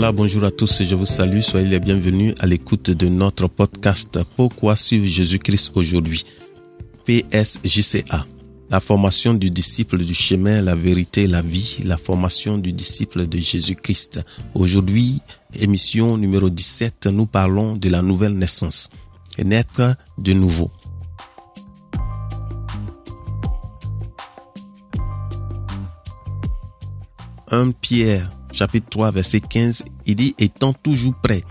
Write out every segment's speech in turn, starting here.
Bonjour à tous, je vous salue, soyez les bienvenus à l'écoute de notre podcast Pourquoi suivre Jésus-Christ aujourd'hui? PSJCA, la formation du disciple du chemin, la vérité, la vie, la formation du disciple de Jésus-Christ. Aujourd'hui, émission numéro 17, nous parlons de la nouvelle naissance, naître de nouveau. 1 Pierre chapitre 3 verset 15, il dit étant toujours prêt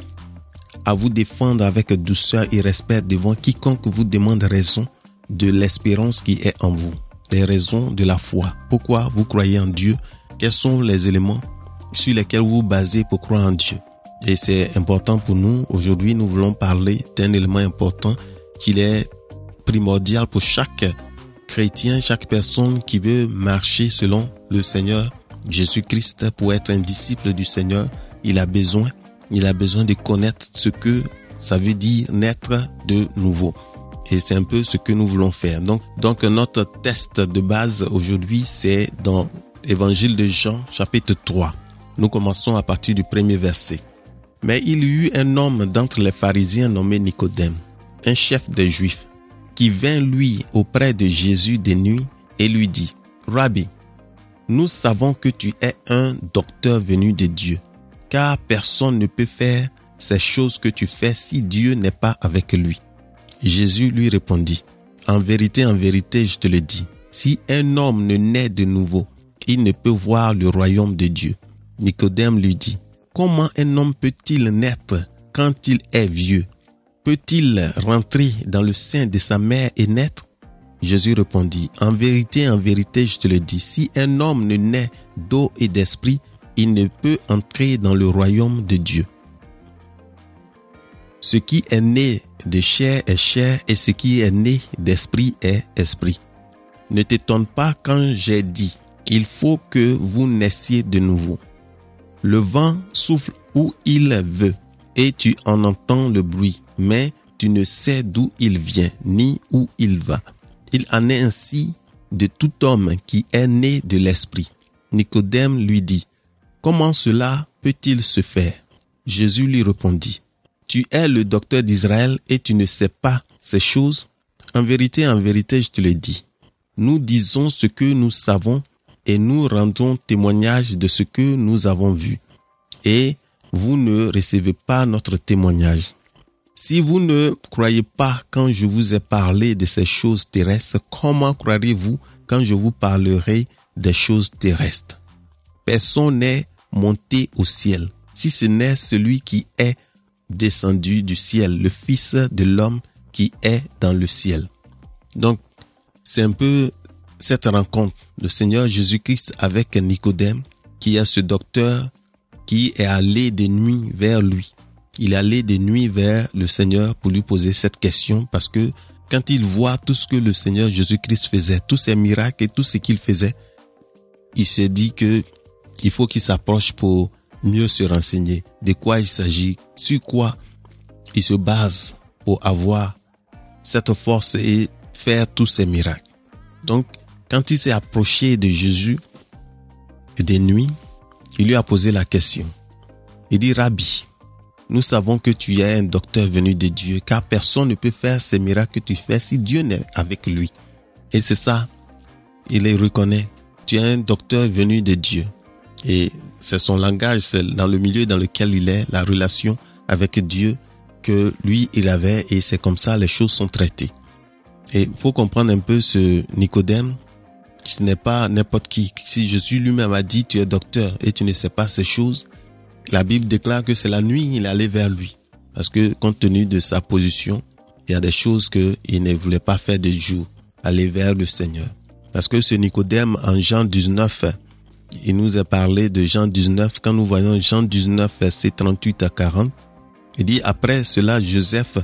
à vous défendre avec douceur et respect devant quiconque vous demande raison de l'espérance qui est en vous, les raisons de la foi. Pourquoi vous croyez en Dieu? Quels sont les éléments sur lesquels vous vous basez pour croire en Dieu? Et c'est important pour nous. Aujourd'hui, nous voulons parler d'un élément important qu'il est primordial pour chaque chrétien, chaque personne qui veut marcher selon le Seigneur Jésus-Christ, pour être un disciple du Seigneur, il a besoin, il a besoin de connaître ce que ça veut dire naître de nouveau. Et c'est un peu ce que nous voulons faire. Donc, donc notre test de base aujourd'hui, c'est dans Évangile de Jean, chapitre 3. Nous commençons à partir du premier verset. Mais il y eut un homme d'entre les pharisiens nommé Nicodème, un chef des Juifs, qui vint lui auprès de Jésus de nuit et lui dit, Rabbi, nous savons que tu es un docteur venu de Dieu, car personne ne peut faire ces choses que tu fais si Dieu n'est pas avec lui. Jésus lui répondit, En vérité, en vérité, je te le dis, si un homme ne naît de nouveau, il ne peut voir le royaume de Dieu. Nicodème lui dit, Comment un homme peut-il naître quand il est vieux? Peut-il rentrer dans le sein de sa mère et naître? Jésus répondit, En vérité, en vérité, je te le dis, si un homme ne naît d'eau et d'esprit, il ne peut entrer dans le royaume de Dieu. Ce qui est né de chair est chair et ce qui est né d'esprit est esprit. Ne t'étonne pas quand j'ai dit, il faut que vous naissiez de nouveau. Le vent souffle où il veut et tu en entends le bruit, mais tu ne sais d'où il vient ni où il va. Il en est ainsi de tout homme qui est né de l'Esprit. Nicodème lui dit, Comment cela peut-il se faire? Jésus lui répondit, Tu es le docteur d'Israël et tu ne sais pas ces choses En vérité, en vérité, je te le dis. Nous disons ce que nous savons et nous rendons témoignage de ce que nous avons vu. Et vous ne recevez pas notre témoignage. Si vous ne croyez pas quand je vous ai parlé de ces choses terrestres, comment croirez-vous quand je vous parlerai des choses terrestres? Personne n'est monté au ciel, si ce n'est celui qui est descendu du ciel, le Fils de l'homme qui est dans le ciel. Donc, c'est un peu cette rencontre, le Seigneur Jésus-Christ avec Nicodème, qui est ce docteur qui est allé de nuit vers lui il allait de nuit vers le Seigneur pour lui poser cette question parce que quand il voit tout ce que le Seigneur Jésus-Christ faisait, tous ses miracles et tout ce qu'il faisait, il s'est dit que il faut qu'il s'approche pour mieux se renseigner de quoi il s'agit, sur quoi il se base pour avoir cette force et faire tous ces miracles. Donc, quand il s'est approché de Jésus de nuit, il lui a posé la question. Il dit, Rabbi, nous savons que tu es un docteur venu de Dieu, car personne ne peut faire ces miracles que tu fais si Dieu n'est avec lui. Et c'est ça, il les reconnaît. Tu es un docteur venu de Dieu. Et c'est son langage, c'est dans le milieu dans lequel il est, la relation avec Dieu que lui, il avait, et c'est comme ça les choses sont traitées. Et il faut comprendre un peu ce Nicodème, ce n'est pas n'importe qui. Si Jésus lui-même a dit, tu es docteur et tu ne sais pas ces choses, la Bible déclare que c'est la nuit il allait vers lui. Parce que compte tenu de sa position, il y a des choses qu'il ne voulait pas faire de jour, aller vers le Seigneur. Parce que ce Nicodème en Jean 19, il nous a parlé de Jean 19, quand nous voyons Jean 19, verset 38 à 40, il dit, après cela, Joseph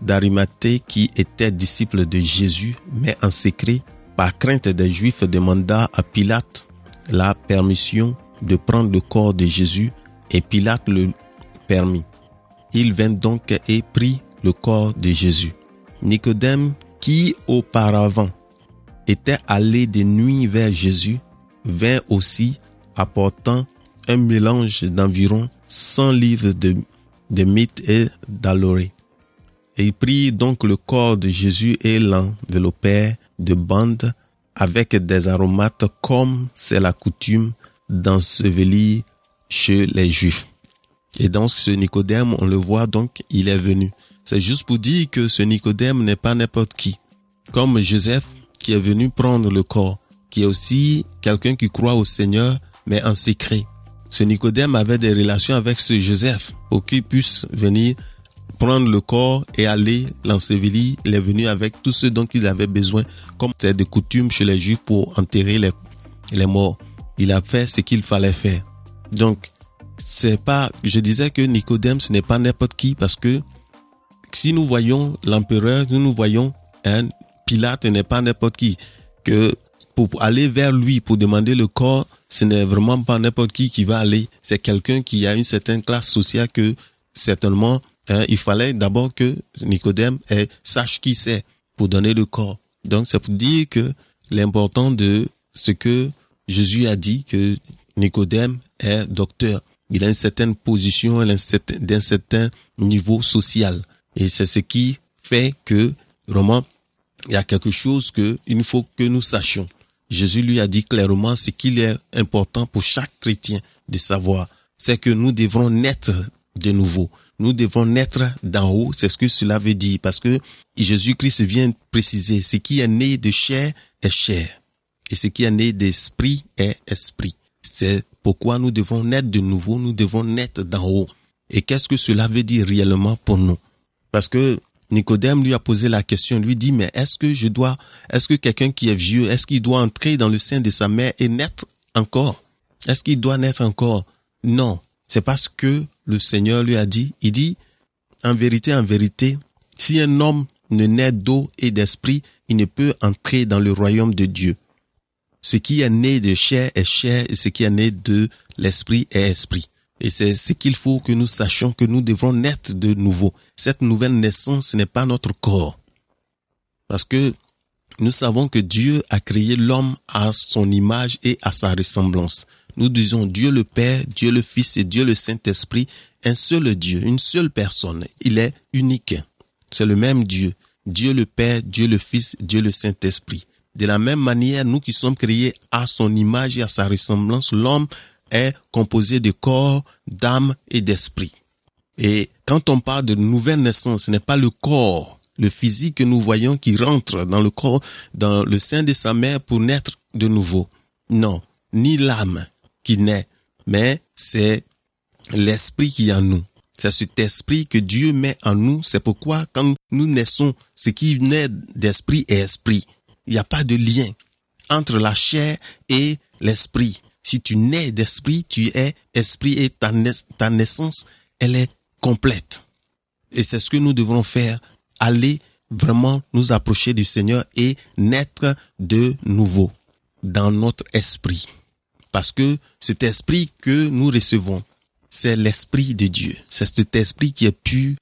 d'Arimathée, qui était disciple de Jésus, mais en secret, par crainte des Juifs, demanda à Pilate la permission de prendre le corps de Jésus et Pilate le permit. Il vint donc et prit le corps de Jésus. Nicodème, qui auparavant était allé de nuit vers Jésus, vint aussi apportant un mélange d'environ 100 livres de, de mythes et d'aloré. Et il prit donc le corps de Jésus et l'enveloppèrent de bandes avec des aromates comme c'est la coutume d'ensevelir chez les Juifs. Et dans ce Nicodème, on le voit donc, il est venu. C'est juste pour dire que ce Nicodème n'est pas n'importe qui. Comme Joseph qui est venu prendre le corps, qui est aussi quelqu'un qui croit au Seigneur, mais en secret. Ce Nicodème avait des relations avec ce Joseph pour qu'il puisse venir prendre le corps et aller l'ensevelir. Il est venu avec tout ce dont il avait besoin, comme c'est de coutume chez les Juifs pour enterrer les, les morts. Il a fait ce qu'il fallait faire. Donc, c'est pas, je disais que Nicodème, ce n'est pas n'importe qui parce que si nous voyons l'empereur, nous nous voyons un Pilate n'est pas n'importe qui. Que pour aller vers lui, pour demander le corps, ce n'est vraiment pas n'importe qui qui va aller. C'est quelqu'un qui a une certaine classe sociale que certainement, hein, il fallait d'abord que Nicodème sache qui c'est pour donner le corps. Donc c'est pour dire que l'important de ce que Jésus a dit, que Nicodème est docteur. Il a une certaine position, d'un certain niveau social. Et c'est ce qui fait que vraiment il y a quelque chose que il faut que nous sachions. Jésus lui a dit clairement ce qu'il est important pour chaque chrétien de savoir, c'est que nous devons naître de nouveau. Nous devons naître d'en haut, c'est ce que cela veut dire, parce que Jésus-Christ vient préciser, ce qui est né de chair est chair, et ce qui est né d'esprit est esprit. C'est pourquoi nous devons naître de nouveau, nous devons naître d'en haut. Et qu'est-ce que cela veut dire réellement pour nous? Parce que Nicodème lui a posé la question, lui dit, mais est-ce que je dois, est-ce que quelqu'un qui est vieux, est-ce qu'il doit entrer dans le sein de sa mère et naître encore? Est-ce qu'il doit naître encore? Non. C'est parce que le Seigneur lui a dit, il dit, en vérité, en vérité, si un homme ne naît d'eau et d'esprit, il ne peut entrer dans le royaume de Dieu. Ce qui est né de chair est chair et ce qui est né de l'esprit est esprit. Et c'est ce qu'il faut que nous sachions que nous devons naître de nouveau. Cette nouvelle naissance, ce n'est pas notre corps. Parce que nous savons que Dieu a créé l'homme à son image et à sa ressemblance. Nous disons Dieu le Père, Dieu le Fils et Dieu le Saint-Esprit, un seul Dieu, une seule personne. Il est unique. C'est le même Dieu. Dieu le Père, Dieu le Fils, Dieu le Saint-Esprit. De la même manière, nous qui sommes créés à son image et à sa ressemblance, l'homme est composé de corps, d'âme et d'esprit. Et quand on parle de nouvelle naissance, ce n'est pas le corps, le physique que nous voyons qui rentre dans le corps, dans le sein de sa mère pour naître de nouveau. Non, ni l'âme qui naît, mais c'est l'esprit qui est en nous. C'est cet esprit que Dieu met en nous. C'est pourquoi quand nous naissons, ce qui naît d'esprit est esprit. Il n'y a pas de lien entre la chair et l'esprit. Si tu nais d'esprit, tu es esprit et ta, naissance, elle est complète. Et c'est ce que nous devons faire. Aller vraiment nous approcher du Seigneur et naître de nouveau dans notre esprit. Parce que cet esprit que nous recevons, c'est l'esprit de Dieu. C'est cet esprit qui est pur,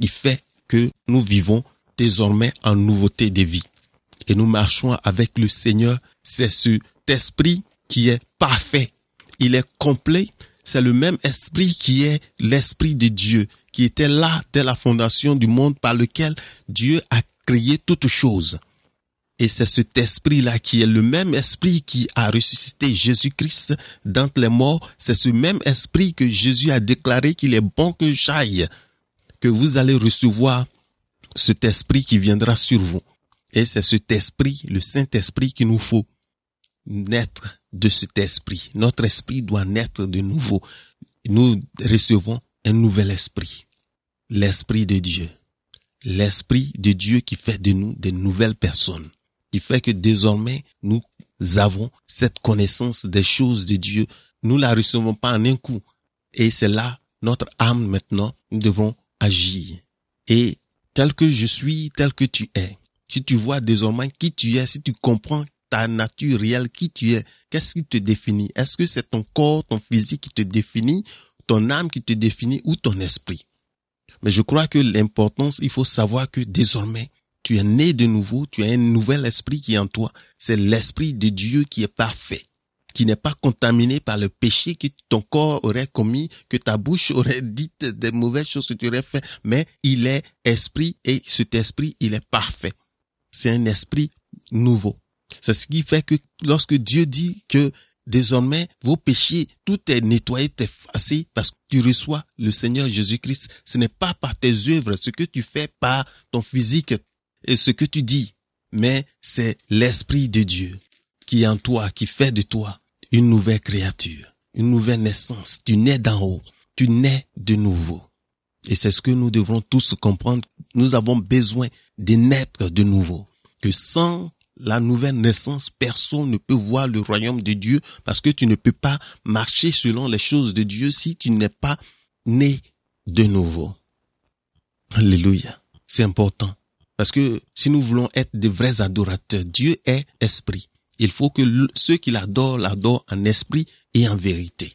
qui fait que nous vivons désormais en nouveauté de vie. Et nous marchons avec le Seigneur. C'est cet esprit qui est parfait. Il est complet. C'est le même esprit qui est l'esprit de Dieu, qui était là dès la fondation du monde par lequel Dieu a créé toutes choses. Et c'est cet esprit-là qui est le même esprit qui a ressuscité Jésus-Christ d'entre les morts. C'est ce même esprit que Jésus a déclaré qu'il est bon que j'aille, que vous allez recevoir cet esprit qui viendra sur vous. Et c'est cet esprit, le Saint-Esprit, qu'il nous faut naître de cet esprit. Notre esprit doit naître de nouveau. Nous recevons un nouvel esprit. L'esprit de Dieu. L'esprit de Dieu qui fait de nous des nouvelles personnes. Qui fait que désormais nous avons cette connaissance des choses de Dieu. Nous la recevons pas en un coup. Et c'est là notre âme maintenant. Nous devons agir. Et tel que je suis, tel que tu es. Si tu vois désormais qui tu es, si tu comprends ta nature réelle, qui tu es, qu'est-ce qui te définit? Est-ce que c'est ton corps, ton physique qui te définit, ton âme qui te définit ou ton esprit? Mais je crois que l'importance, il faut savoir que désormais, tu es né de nouveau, tu as un nouvel esprit qui est en toi. C'est l'esprit de Dieu qui est parfait, qui n'est pas contaminé par le péché que ton corps aurait commis, que ta bouche aurait dit des mauvaises choses que tu aurais fait, mais il est esprit et cet esprit, il est parfait. C'est un esprit nouveau. C'est ce qui fait que lorsque Dieu dit que désormais vos péchés, tout est nettoyé, effacé parce que tu reçois le Seigneur Jésus-Christ, ce n'est pas par tes œuvres, ce que tu fais par ton physique et ce que tu dis, mais c'est l'Esprit de Dieu qui est en toi, qui fait de toi une nouvelle créature, une nouvelle naissance. Tu nais d'en haut, tu nais de nouveau. Et c'est ce que nous devons tous comprendre. Nous avons besoin de naître de nouveau. Que sans la nouvelle naissance, personne ne peut voir le royaume de Dieu parce que tu ne peux pas marcher selon les choses de Dieu si tu n'es pas né de nouveau. Alléluia. C'est important. Parce que si nous voulons être de vrais adorateurs, Dieu est esprit. Il faut que ceux qui l'adorent l'adorent en esprit et en vérité.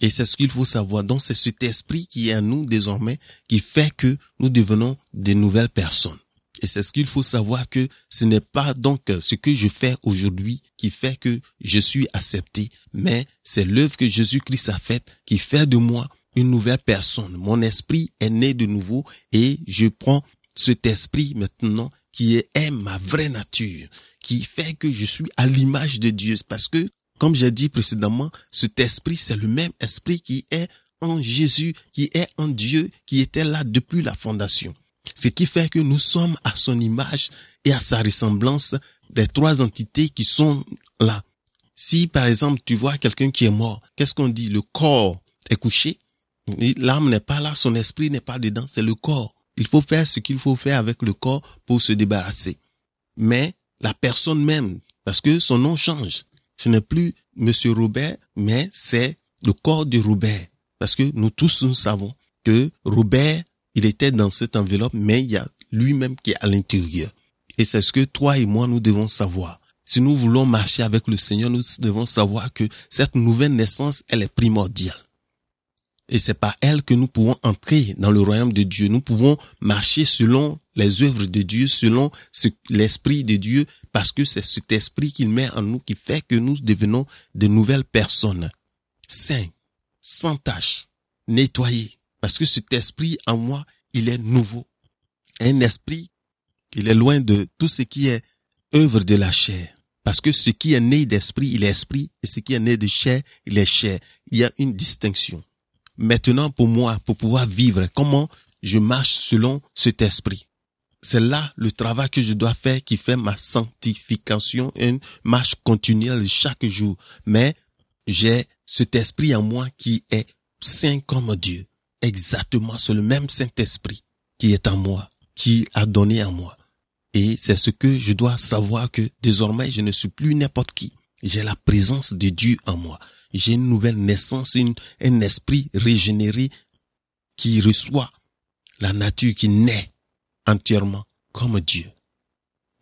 Et c'est ce qu'il faut savoir. Donc c'est cet esprit qui est en nous désormais qui fait que nous devenons de nouvelles personnes. Et c'est ce qu'il faut savoir que ce n'est pas donc ce que je fais aujourd'hui qui fait que je suis accepté, mais c'est l'œuvre que Jésus-Christ a faite qui fait de moi une nouvelle personne. Mon esprit est né de nouveau et je prends cet esprit maintenant qui est, ma vraie nature, qui fait que je suis à l'image de Dieu. Parce que, comme j'ai dit précédemment, cet esprit, c'est le même esprit qui est en Jésus, qui est en Dieu, qui était là depuis la fondation. Ce qui fait que nous sommes à son image et à sa ressemblance des trois entités qui sont là. Si, par exemple, tu vois quelqu'un qui est mort, qu'est-ce qu'on dit? Le corps est couché. L'âme n'est pas là, son esprit n'est pas dedans, c'est le corps. Il faut faire ce qu'il faut faire avec le corps pour se débarrasser. Mais la personne même, parce que son nom change. Ce n'est plus Monsieur Robert, mais c'est le corps de Robert. Parce que nous tous nous savons que Robert, il était dans cette enveloppe, mais il y a lui-même qui est à l'intérieur. Et c'est ce que toi et moi, nous devons savoir. Si nous voulons marcher avec le Seigneur, nous devons savoir que cette nouvelle naissance, elle est primordiale. Et c'est par elle que nous pouvons entrer dans le royaume de Dieu. Nous pouvons marcher selon les œuvres de Dieu, selon l'esprit de Dieu, parce que c'est cet esprit qu'il met en nous qui fait que nous devenons de nouvelles personnes, saints, sans tache, nettoyés, parce que cet esprit en moi, il est nouveau. Un esprit, il est loin de tout ce qui est œuvre de la chair. Parce que ce qui est né d'esprit, il est esprit, et ce qui est né de chair, il est chair. Il y a une distinction maintenant pour moi, pour pouvoir vivre, comment je marche selon cet esprit? C'est là le travail que je dois faire qui fait ma sanctification, une marche continuelle chaque jour. Mais j'ai cet esprit en moi qui est saint comme Dieu. Exactement, c'est le même Saint-Esprit qui est en moi, qui a donné en moi. Et c'est ce que je dois savoir que désormais je ne suis plus n'importe qui. J'ai la présence de Dieu en moi j'ai une nouvelle naissance, une, un esprit régénéré qui reçoit la nature qui naît entièrement comme Dieu.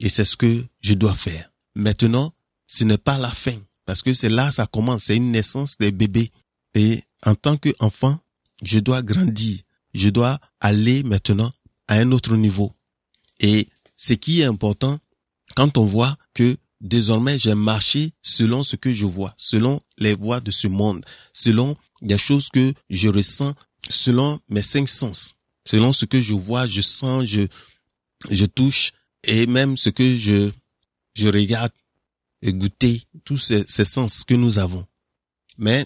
Et c'est ce que je dois faire. Maintenant, ce n'est pas la fin, parce que c'est là ça commence, c'est une naissance des bébés. Et en tant qu'enfant, je dois grandir, je dois aller maintenant à un autre niveau. Et ce qui est important, quand on voit que Désormais, j'ai marché selon ce que je vois, selon les voies de ce monde, selon les choses que je ressens, selon mes cinq sens, selon ce que je vois, je sens, je, je touche, et même ce que je, je regarde et goûter, tous ces, ces sens que nous avons. Mais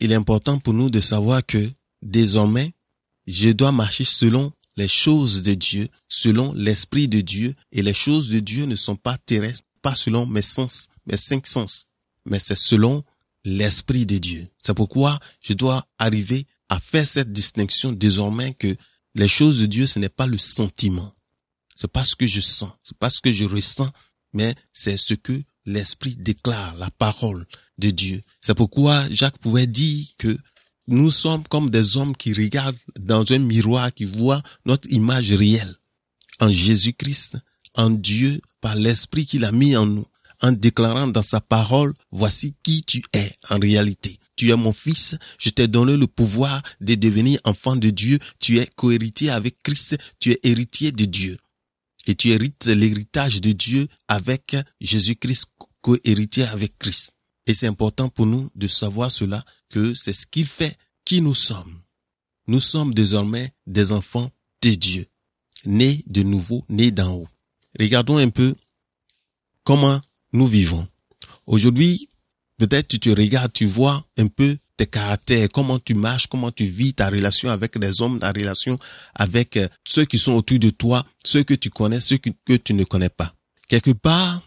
il est important pour nous de savoir que désormais, je dois marcher selon les choses de Dieu, selon l'esprit de Dieu, et les choses de Dieu ne sont pas terrestres, pas selon mes sens, mes cinq sens, mais c'est selon l'Esprit de Dieu. C'est pourquoi je dois arriver à faire cette distinction désormais que les choses de Dieu, ce n'est pas le sentiment. C'est pas ce que je sens, c'est pas ce que je ressens, mais c'est ce que l'Esprit déclare, la parole de Dieu. C'est pourquoi Jacques pouvait dire que nous sommes comme des hommes qui regardent dans un miroir, qui voient notre image réelle en Jésus-Christ, en Dieu, par l'esprit qu'il a mis en nous, en déclarant dans sa parole, voici qui tu es en réalité. Tu es mon fils, je t'ai donné le pouvoir de devenir enfant de Dieu, tu es cohéritier avec Christ, tu es héritier de Dieu. Et tu hérites l'héritage de Dieu avec Jésus-Christ, cohéritier avec Christ. Et c'est important pour nous de savoir cela, que c'est ce qu'il fait qui nous sommes. Nous sommes désormais des enfants de Dieu, nés de nouveau, nés d'en haut. Regardons un peu comment nous vivons. Aujourd'hui, peut-être tu te regardes, tu vois un peu tes caractères, comment tu marches, comment tu vis ta relation avec les hommes, ta relation avec euh, ceux qui sont autour de toi, ceux que tu connais, ceux que, tu ne connais pas. Quelque part,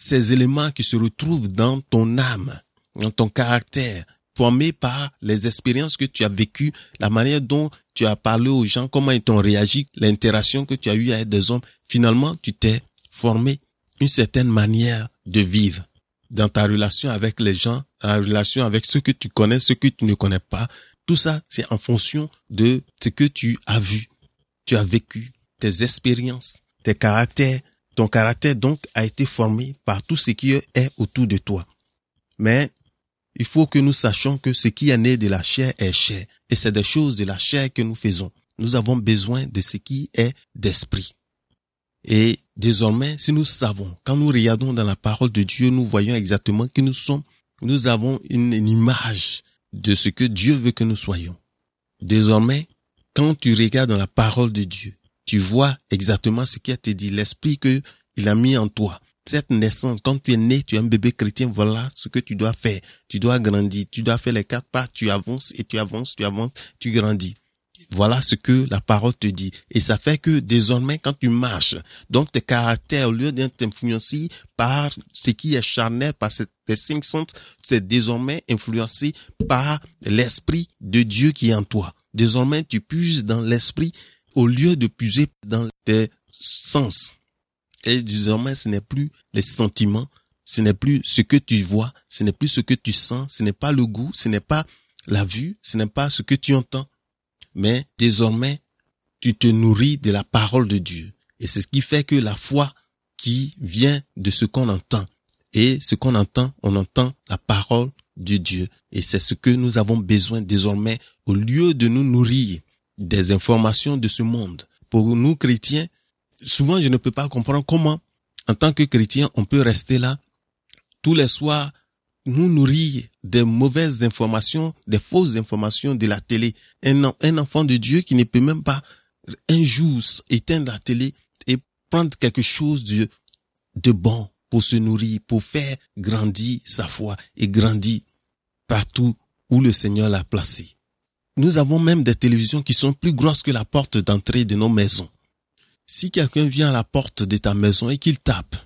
ces éléments qui se retrouvent dans ton âme, dans ton caractère, formés par les expériences que tu as vécues, la manière dont tu as parlé aux gens, comment ils t'ont réagi, l'interaction que tu as eue avec des hommes, finalement, tu t'es formé une certaine manière de vivre dans ta relation avec les gens, en relation avec ceux que tu connais, ceux que tu ne connais pas. Tout ça, c'est en fonction de ce que tu as vu, tu as vécu, tes expériences, tes caractères. Ton caractère donc a été formé par tout ce qui est autour de toi. Mais il faut que nous sachions que ce qui est né de la chair est chair. Et c'est des choses de la chair que nous faisons. Nous avons besoin de ce qui est d'esprit. Et désormais, si nous savons, quand nous regardons dans la parole de Dieu, nous voyons exactement qui nous sommes. Nous avons une, image de ce que Dieu veut que nous soyons. Désormais, quand tu regardes dans la parole de Dieu, tu vois exactement ce qui a été dit, l'esprit que il a mis en toi. Cette naissance, quand tu es né, tu es un bébé chrétien, voilà ce que tu dois faire. Tu dois grandir, tu dois faire les quatre pas, tu avances et tu avances, tu avances, tu grandis. Voilà ce que la parole te dit. Et ça fait que désormais, quand tu marches, donc tes caractères, au lieu d'être influencés par ce qui est charnel, par tes cinq sens, c'est désormais influencé par l'esprit de Dieu qui est en toi. Désormais, tu puises dans l'esprit au lieu de puiser dans tes sens. Et désormais, ce n'est plus les sentiments, ce n'est plus ce que tu vois, ce n'est plus ce que tu sens, ce n'est pas le goût, ce n'est pas la vue, ce n'est pas ce que tu entends, mais désormais, tu te nourris de la parole de Dieu. Et c'est ce qui fait que la foi qui vient de ce qu'on entend. Et ce qu'on entend, on entend la parole de Dieu. Et c'est ce que nous avons besoin désormais au lieu de nous nourrir des informations de ce monde. Pour nous chrétiens, souvent je ne peux pas comprendre comment, en tant que chrétien, on peut rester là tous les soirs nous nourrir des mauvaises informations, des fausses informations de la télé. Un, un enfant de Dieu qui ne peut même pas un jour éteindre la télé et prendre quelque chose de, de bon pour se nourrir, pour faire grandir sa foi et grandir partout où le Seigneur l'a placé. Nous avons même des télévisions qui sont plus grosses que la porte d'entrée de nos maisons. Si quelqu'un vient à la porte de ta maison et qu'il tape,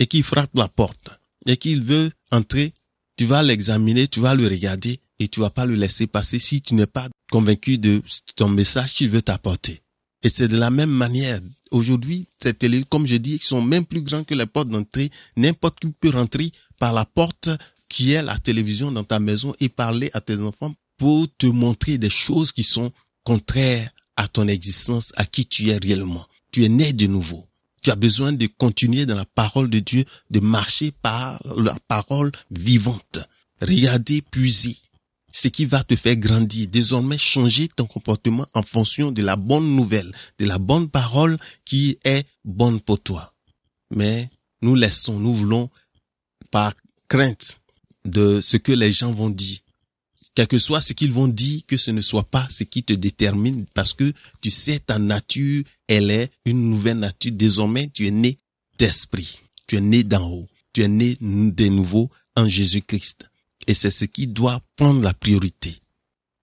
et qu'il frappe la porte, et qu'il veut entrer, tu vas l'examiner, tu vas le regarder et tu vas pas le laisser passer si tu n'es pas convaincu de ton message qu'il veut t'apporter. Et c'est de la même manière. Aujourd'hui, ces télé, comme je dis, sont même plus grands que les portes d'entrée. N'importe qui peut rentrer par la porte qui est la télévision dans ta maison et parler à tes enfants pour te montrer des choses qui sont contraires à ton existence, à qui tu es réellement. Tu es né de nouveau. Tu as besoin de continuer dans la parole de Dieu, de marcher par la parole vivante. Regardez, puiser. Ce qui va te faire grandir. Désormais, changer ton comportement en fonction de la bonne nouvelle, de la bonne parole qui est bonne pour toi. Mais nous laissons, nous voulons, par crainte de ce que les gens vont dire, quel que soit ce qu'ils vont dire, que ce ne soit pas ce qui te détermine, parce que tu sais, ta nature, elle est une nouvelle nature. Désormais, tu es né d'esprit. Tu es né d'en haut. Tu es né de nouveau en Jésus-Christ. Et c'est ce qui doit prendre la priorité.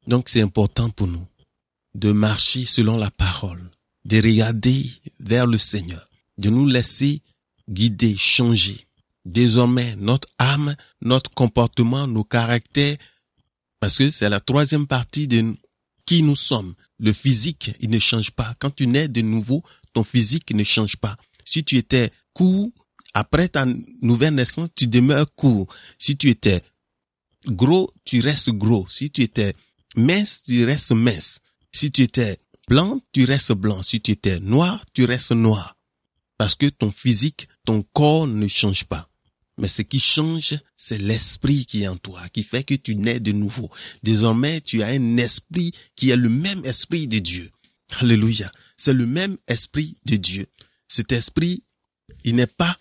Donc c'est important pour nous de marcher selon la parole, de regarder vers le Seigneur, de nous laisser guider, changer. Désormais, notre âme, notre comportement, nos caractères parce que c'est la troisième partie de qui nous sommes. Le physique, il ne change pas. Quand tu nais de nouveau, ton physique ne change pas. Si tu étais court, après ta nouvelle naissance, tu demeures court. Si tu étais gros, tu restes gros. Si tu étais mince, tu restes mince. Si tu étais blanc, tu restes blanc. Si tu étais noir, tu restes noir. Parce que ton physique, ton corps ne change pas. Mais ce qui change, c'est l'esprit qui est en toi, qui fait que tu nais de nouveau. Désormais, tu as un esprit qui est le même esprit de Dieu. Alléluia. C'est le même esprit de Dieu. Cet esprit, il n'est pas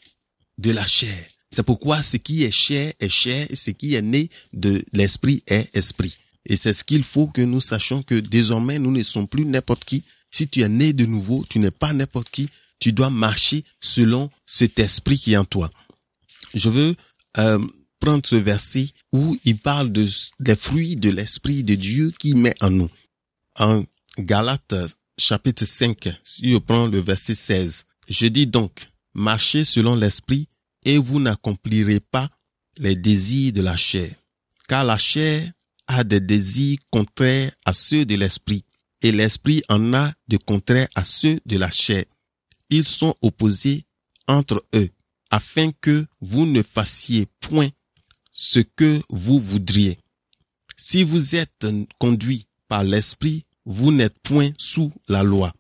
de la chair. C'est pourquoi ce qui est chair est chair et ce qui est né de l'esprit est esprit. Et c'est ce qu'il faut que nous sachions que désormais nous ne sommes plus n'importe qui. Si tu es né de nouveau, tu n'es pas n'importe qui. Tu dois marcher selon cet esprit qui est en toi. Je veux euh, prendre ce verset où il parle de, des fruits de l'esprit de Dieu qui met en nous. En Galates chapitre 5, si je prends le verset 16, je dis donc, marchez selon l'esprit et vous n'accomplirez pas les désirs de la chair. Car la chair a des désirs contraires à ceux de l'esprit, et l'esprit en a de contraires à ceux de la chair. Ils sont opposés entre eux, afin que vous ne fassiez point ce que vous voudriez. Si vous êtes conduit par l'esprit, vous n'êtes point sous la loi.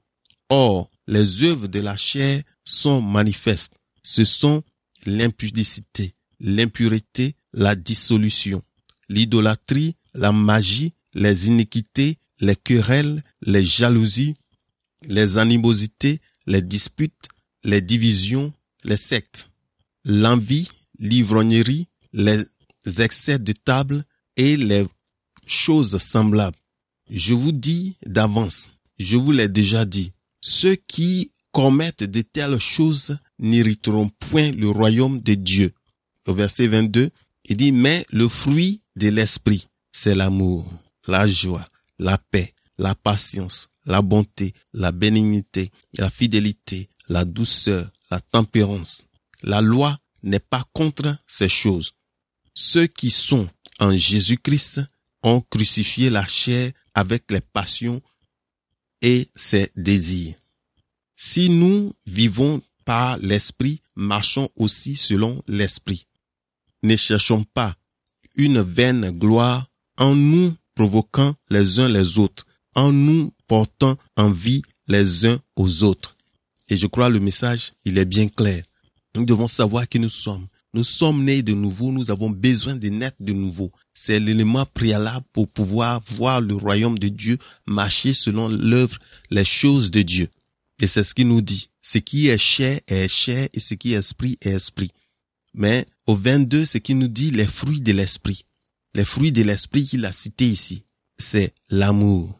Or, les œuvres de la chair sont manifestes. Ce sont l'impudicité, l'impureté, la dissolution, l'idolâtrie, la magie, les iniquités, les querelles, les jalousies, les animosités, les disputes, les divisions, les sectes, l'envie, l'ivrognerie, les excès de table et les choses semblables. Je vous dis d'avance, je vous l'ai déjà dit, ceux qui commettent de telles choses n'hériteront point le royaume de Dieu. Au verset 22, il dit, mais le fruit de l'esprit, c'est l'amour, la joie, la paix, la patience, la bonté, la bénignité, la fidélité, la douceur, la tempérance. La loi n'est pas contre ces choses. Ceux qui sont en Jésus-Christ ont crucifié la chair avec les passions et ses désirs. Si nous vivons par l'esprit, marchons aussi selon l'esprit. Ne cherchons pas une vaine gloire en nous provoquant les uns les autres, en nous portant envie les uns aux autres. Et je crois le message, il est bien clair. Nous devons savoir qui nous sommes. Nous sommes nés de nouveau, nous avons besoin de naître de nouveau. C'est l'élément préalable pour pouvoir voir le royaume de Dieu marcher selon l'œuvre, les choses de Dieu. Et c'est ce qu'il nous dit. Ce qui est chair est chair et ce qui est esprit est esprit. Mais au 22, ce qu'il nous dit, les fruits de l'esprit. Les fruits de l'esprit qu'il a cités ici, c'est l'amour,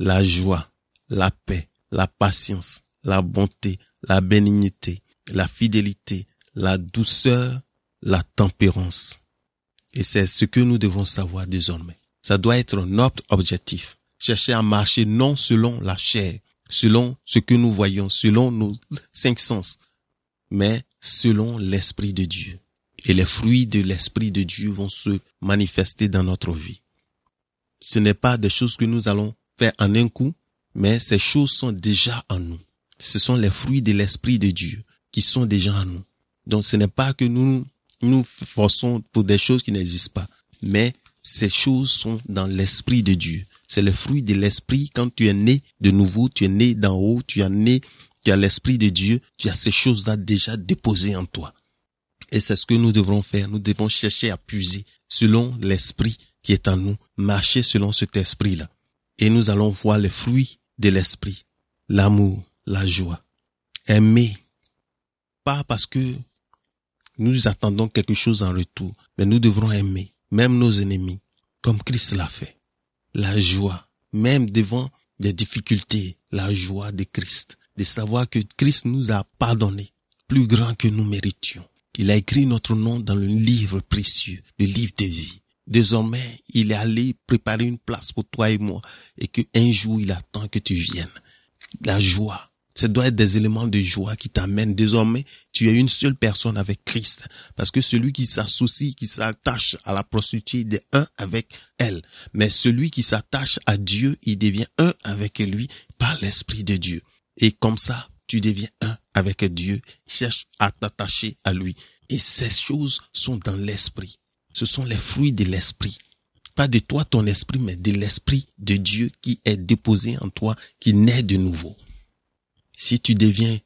la joie, la paix, la patience, la bonté, la bénignité, la fidélité, la douceur, la tempérance. Et c'est ce que nous devons savoir désormais. Ça doit être notre objectif. Chercher à marcher non selon la chair, selon ce que nous voyons, selon nos cinq sens, mais selon l'Esprit de Dieu et les fruits de l'Esprit de Dieu vont se manifester dans notre vie. Ce n'est pas des choses que nous allons faire en un coup, mais ces choses sont déjà en nous. Ce sont les fruits de l'Esprit de Dieu qui sont déjà en nous. Donc ce n'est pas que nous nous forçons pour des choses qui n'existent pas, mais ces choses sont dans l'Esprit de Dieu. C'est le fruit de l'Esprit. Quand tu es né de nouveau, tu es né d'en haut, tu es né, tu as l'Esprit de Dieu, tu as ces choses-là déjà déposées en toi. Et c'est ce que nous devrons faire. Nous devons chercher à puiser selon l'esprit qui est en nous, marcher selon cet esprit-là. Et nous allons voir les fruits de l'esprit. L'amour, la joie. Aimer. Pas parce que nous attendons quelque chose en retour, mais nous devrons aimer, même nos ennemis, comme Christ l'a fait. La joie, même devant des difficultés, la joie de Christ, de savoir que Christ nous a pardonné, plus grand que nous méritions. Il a écrit notre nom dans le livre précieux, le livre de vie. Désormais, il est allé préparer une place pour toi et moi et que un jour il attend que tu viennes. La joie. Ça doit être des éléments de joie qui t'amènent. Désormais, tu es une seule personne avec Christ. Parce que celui qui s'associe, qui s'attache à la prostituée, il est un avec elle. Mais celui qui s'attache à Dieu, il devient un avec lui par l'Esprit de Dieu. Et comme ça, tu deviens un avec Dieu, cherche à t'attacher à lui. Et ces choses sont dans l'esprit. Ce sont les fruits de l'esprit. Pas de toi, ton esprit, mais de l'esprit de Dieu qui est déposé en toi, qui naît de nouveau. Si tu deviens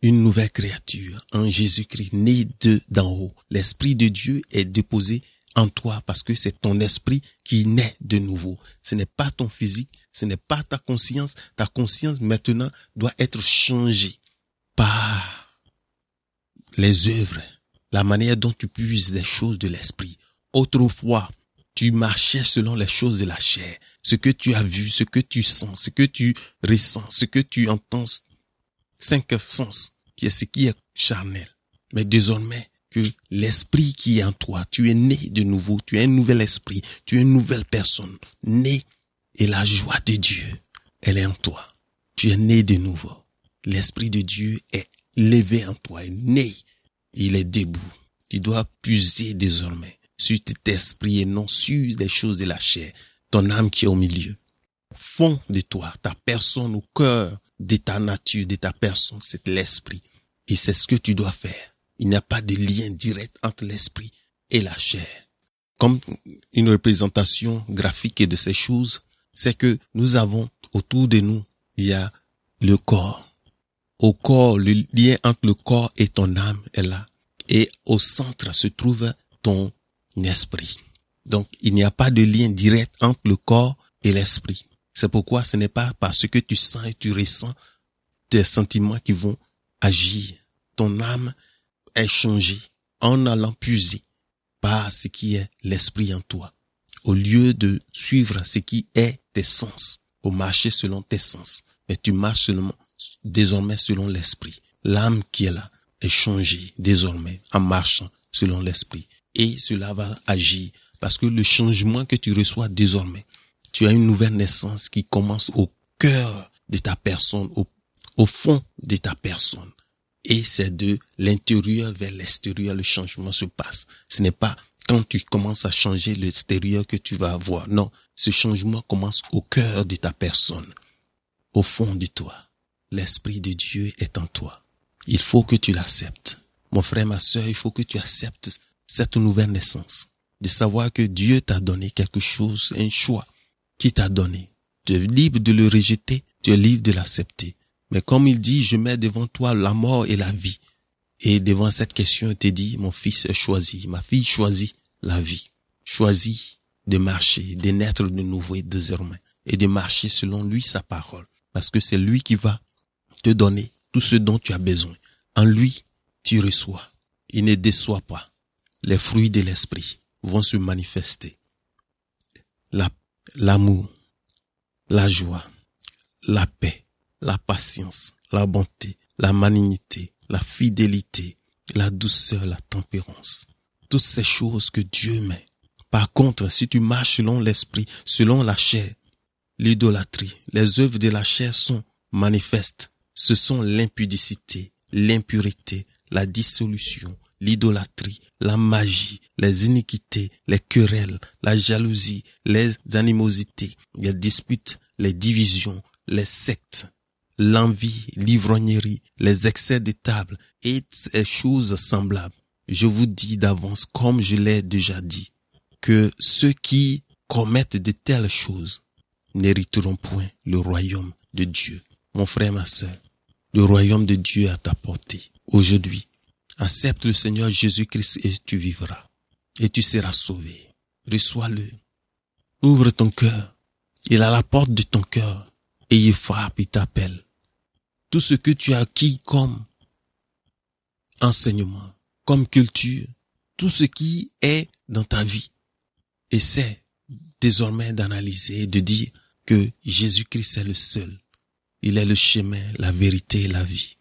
une nouvelle créature en Jésus-Christ, né de d'en haut, l'esprit de Dieu est déposé en toi parce que c'est ton esprit qui naît de nouveau. Ce n'est pas ton physique, ce n'est pas ta conscience. Ta conscience maintenant doit être changée par les œuvres, la manière dont tu puises les choses de l'esprit. Autrefois, tu marchais selon les choses de la chair, ce que tu as vu, ce que tu sens, ce que tu ressens, ce que tu entends, cinq sens, qui est ce qui est charnel. Mais désormais, que l'esprit qui est en toi, tu es né de nouveau, tu es un nouvel esprit, tu es une nouvelle personne, né, et la joie de Dieu, elle est en toi. Tu es né de nouveau. L'esprit de Dieu est levé en toi, est né, il est debout. Tu dois puiser désormais sur cet esprit et non sur les choses de la chair, ton âme qui est au milieu. Fond de toi, ta personne au cœur de ta nature, de ta personne, c'est l'esprit. Et c'est ce que tu dois faire. Il n'y a pas de lien direct entre l'esprit et la chair. Comme une représentation graphique de ces choses, c'est que nous avons autour de nous, il y a le corps. Au corps, le lien entre le corps et ton âme est là. Et au centre se trouve ton esprit. Donc, il n'y a pas de lien direct entre le corps et l'esprit. C'est pourquoi ce n'est pas parce que tu sens et tu ressens des sentiments qui vont agir. Ton âme est changée en allant puiser par ce qui est l'esprit en toi. Au lieu de suivre ce qui est tes sens, au marcher selon tes sens, mais tu marches seulement, désormais selon l'esprit. L'âme qui est là est changée désormais en marchant selon l'esprit. Et cela va agir parce que le changement que tu reçois désormais, tu as une nouvelle naissance qui commence au cœur de ta personne, au, fond de ta personne. Et c'est de l'intérieur vers l'extérieur le changement se passe. Ce n'est pas quand tu commences à changer l'extérieur que tu vas avoir. Non, ce changement commence au cœur de ta personne, au fond de toi. L'Esprit de Dieu est en toi. Il faut que tu l'acceptes. Mon frère, ma soeur, il faut que tu acceptes cette nouvelle naissance. De savoir que Dieu t'a donné quelque chose, un choix qui t'a donné. Tu es libre de le rejeter, tu es libre de l'accepter. Mais comme il dit, je mets devant toi la mort et la vie. Et devant cette question, il te dit, mon fils choisi, ma fille choisit la vie. Choisis de marcher, de naître de nouveau et désormais. Et de marcher selon lui sa parole. Parce que c'est lui qui va te donner tout ce dont tu as besoin. En lui, tu reçois. Il ne déçoit pas. Les fruits de l'esprit vont se manifester. L'amour, la joie, la paix, la patience, la bonté, la malignité, la fidélité, la douceur, la tempérance. Toutes ces choses que Dieu met. Par contre, si tu marches selon l'esprit, selon la chair, l'idolâtrie, les œuvres de la chair sont manifestes. Ce sont l'impudicité, l'impureté, la dissolution, l'idolâtrie, la magie, les iniquités, les querelles, la jalousie, les animosités, les disputes, les divisions, les sectes, l'envie, l'ivrognerie, les excès de table et ces choses semblables. Je vous dis d'avance, comme je l'ai déjà dit, que ceux qui commettent de telles choses n'hériteront point le royaume de Dieu. Mon frère, ma sœur, le royaume de Dieu est à ta portée. Aujourd'hui, accepte le Seigneur Jésus-Christ et tu vivras. Et tu seras sauvé. Reçois-le. Ouvre ton cœur. Il à la porte de ton cœur et il frappe, il t'appelle. Tout ce que tu as acquis comme enseignement, comme culture, tout ce qui est dans ta vie, essaie désormais d'analyser, de dire que Jésus-Christ est le seul. Il est le chemin, la vérité et la vie.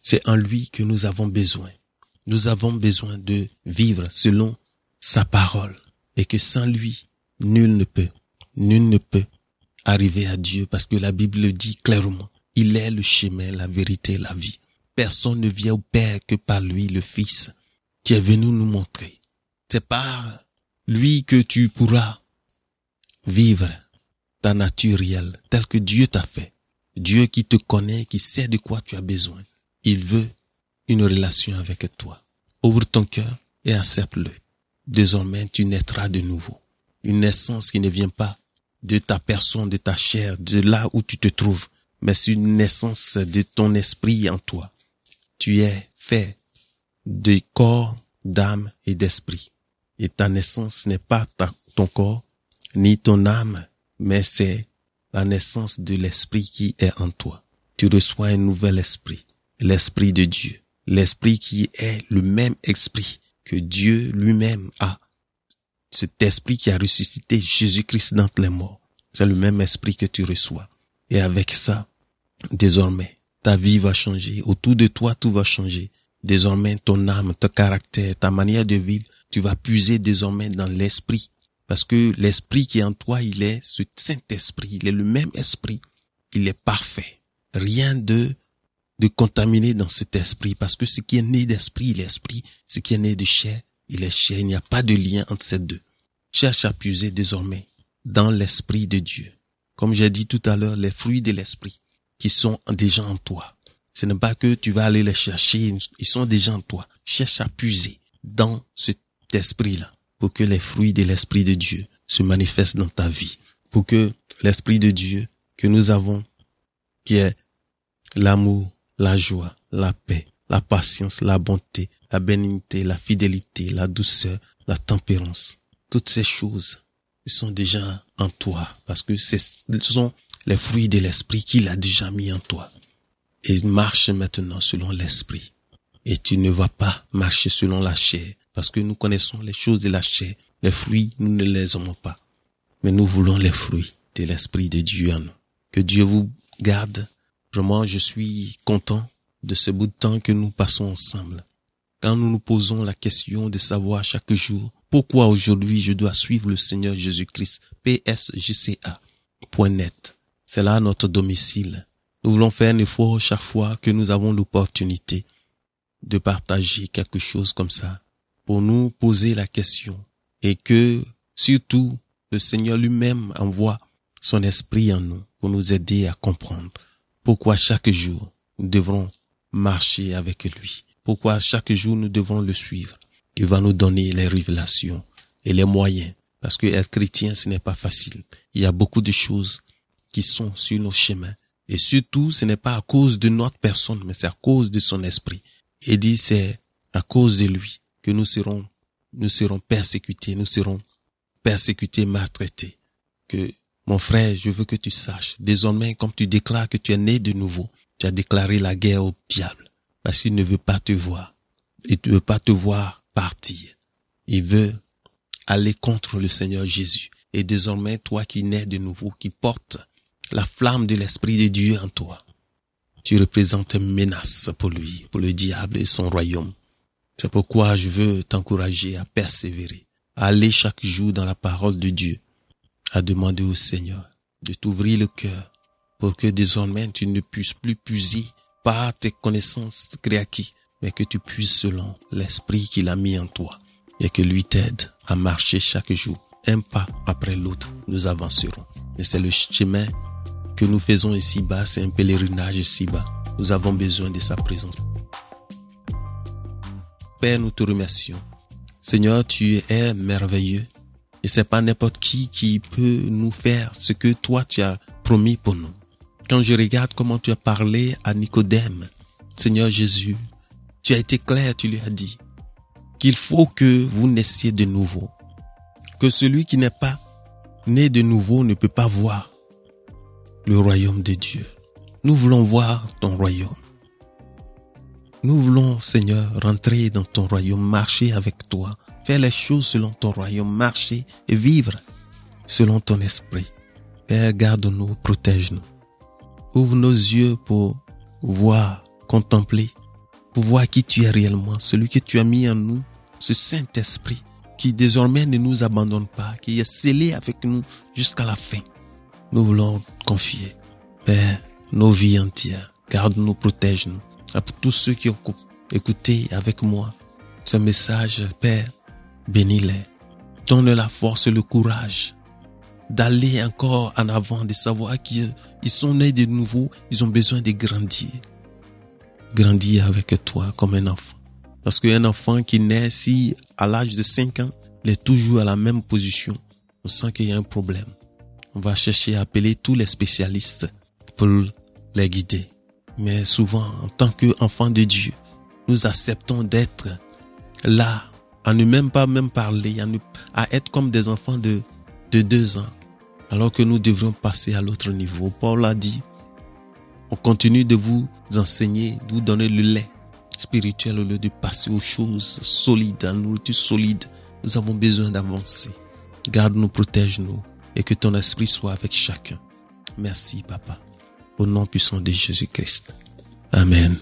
C'est en lui que nous avons besoin. Nous avons besoin de vivre selon sa parole et que sans lui, nul ne peut, nul ne peut arriver à Dieu parce que la Bible dit clairement, il est le chemin, la vérité, la vie. Personne ne vient au Père que par lui, le Fils, qui est venu nous montrer. C'est par lui que tu pourras vivre ta nature réelle, telle que Dieu t'a fait. Dieu qui te connaît, qui sait de quoi tu as besoin. Il veut une relation avec toi. Ouvre ton cœur et accepte-le. Désormais, tu naîtras de nouveau. Une naissance qui ne vient pas de ta personne, de ta chair, de là où tu te trouves, mais c'est une naissance de ton esprit en toi. Tu es fait de corps, d'âme et d'esprit. Et ta naissance n'est pas ton corps, ni ton âme, mais c'est la naissance de l'esprit qui est en toi. Tu reçois un nouvel esprit, l'esprit de Dieu, l'esprit qui est le même esprit que Dieu lui-même a. Cet esprit qui a ressuscité Jésus-Christ dans les morts. C'est le même esprit que tu reçois. Et avec ça, désormais, ta vie va changer. Autour de toi, tout va changer. Désormais, ton âme, ton caractère, ta manière de vivre, tu vas puiser désormais dans l'esprit. Parce que l'esprit qui est en toi, il est ce Saint-Esprit. Il est le même esprit. Il est parfait. Rien de, de contaminé dans cet esprit. Parce que ce qui est né d'esprit, il est esprit. Ce qui est né de chair, il est chair. Il n'y a pas de lien entre ces deux. Cherche à puiser désormais dans l'esprit de Dieu. Comme j'ai dit tout à l'heure, les fruits de l'esprit qui sont déjà en toi. Ce n'est pas que tu vas aller les chercher, ils sont déjà en toi. Cherche à puiser dans cet esprit-là pour que les fruits de l'esprit de Dieu se manifestent dans ta vie. Pour que l'esprit de Dieu que nous avons, qui est l'amour, la joie, la paix, la patience, la bonté, la bénignité, la fidélité, la douceur, la tempérance, toutes ces choses sont déjà en toi parce que ce sont les fruits de l'esprit qu'il a déjà mis en toi. Et marche maintenant selon l'esprit. Et tu ne vas pas marcher selon la chair parce que nous connaissons les choses de la chair. Les fruits, nous ne les aimons pas. Mais nous voulons les fruits de l'esprit de Dieu en nous. Que Dieu vous garde. Vraiment, je suis content de ce bout de temps que nous passons ensemble. Quand nous nous posons la question de savoir chaque jour pourquoi aujourd'hui je dois suivre le Seigneur Jésus-Christ, psjca.net. C'est là notre domicile. Nous voulons faire un effort chaque fois que nous avons l'opportunité de partager quelque chose comme ça pour nous poser la question et que surtout le Seigneur lui-même envoie son esprit en nous pour nous aider à comprendre pourquoi chaque jour nous devrons marcher avec lui, pourquoi chaque jour nous devons le suivre? Il va nous donner les révélations et les moyens parce que être chrétien ce n'est pas facile. Il y a beaucoup de choses qui sont sur nos chemins et surtout ce n'est pas à cause de notre personne mais c'est à cause de son esprit. Et dit c'est à cause de lui que nous serons, nous serons persécutés, nous serons persécutés, maltraités. Que, mon frère, je veux que tu saches, désormais, comme tu déclares que tu es né de nouveau, tu as déclaré la guerre au diable, parce qu'il ne veut pas te voir. Il ne veut pas te voir partir. Il veut aller contre le Seigneur Jésus. Et désormais, toi qui nais de nouveau, qui portes la flamme de l'Esprit de Dieu en toi, tu représentes une menace pour lui, pour le diable et son royaume. C'est pourquoi je veux t'encourager à persévérer, à aller chaque jour dans la parole de Dieu, à demander au Seigneur de t'ouvrir le cœur pour que désormais tu ne puisses plus puiser par tes connaissances créatives, mais que tu puisses selon l'esprit qu'il a mis en toi et que lui t'aide à marcher chaque jour, un pas après l'autre, nous avancerons. Mais c'est le chemin que nous faisons ici-bas, c'est un pèlerinage ici-bas. Nous avons besoin de sa présence. Père, nous te remercions. Seigneur, tu es merveilleux. Et c'est pas n'importe qui qui peut nous faire ce que toi tu as promis pour nous. Quand je regarde comment tu as parlé à Nicodème, Seigneur Jésus, tu as été clair, tu lui as dit qu'il faut que vous naissiez de nouveau. Que celui qui n'est pas né de nouveau ne peut pas voir le royaume de Dieu. Nous voulons voir ton royaume. Nous voulons, Seigneur, rentrer dans ton royaume, marcher avec toi, faire les choses selon ton royaume, marcher et vivre selon ton esprit. Père, garde-nous, protège-nous. Ouvre nos yeux pour voir, contempler, pour voir qui tu es réellement, celui que tu as mis en nous, ce Saint-Esprit qui désormais ne nous abandonne pas, qui est scellé avec nous jusqu'à la fin. Nous voulons confier, Père, nos vies entières. Garde-nous, protège-nous pour tous ceux qui ont écouté avec moi ce message, Père, bénis-les. Donne la force et le courage d'aller encore en avant, de savoir qu'ils sont nés de nouveau, ils ont besoin de grandir. Grandir avec toi comme un enfant. Parce qu'un enfant qui naît, si à l'âge de 5 ans, il est toujours à la même position, on sent qu'il y a un problème. On va chercher à appeler tous les spécialistes pour les guider. Mais souvent, en tant qu'enfants de Dieu, nous acceptons d'être là, à ne même pas même parler, à, être comme des enfants de, de deux ans, alors que nous devrions passer à l'autre niveau. Paul a dit, on continue de vous enseigner, de vous donner le lait spirituel au lieu de passer aux choses solides, à la nourriture solide. Nous avons besoin d'avancer. Garde-nous, protège-nous et que ton esprit soit avec chacun. Merci, Papa. Au nom puissant de Jésus-Christ. Amen.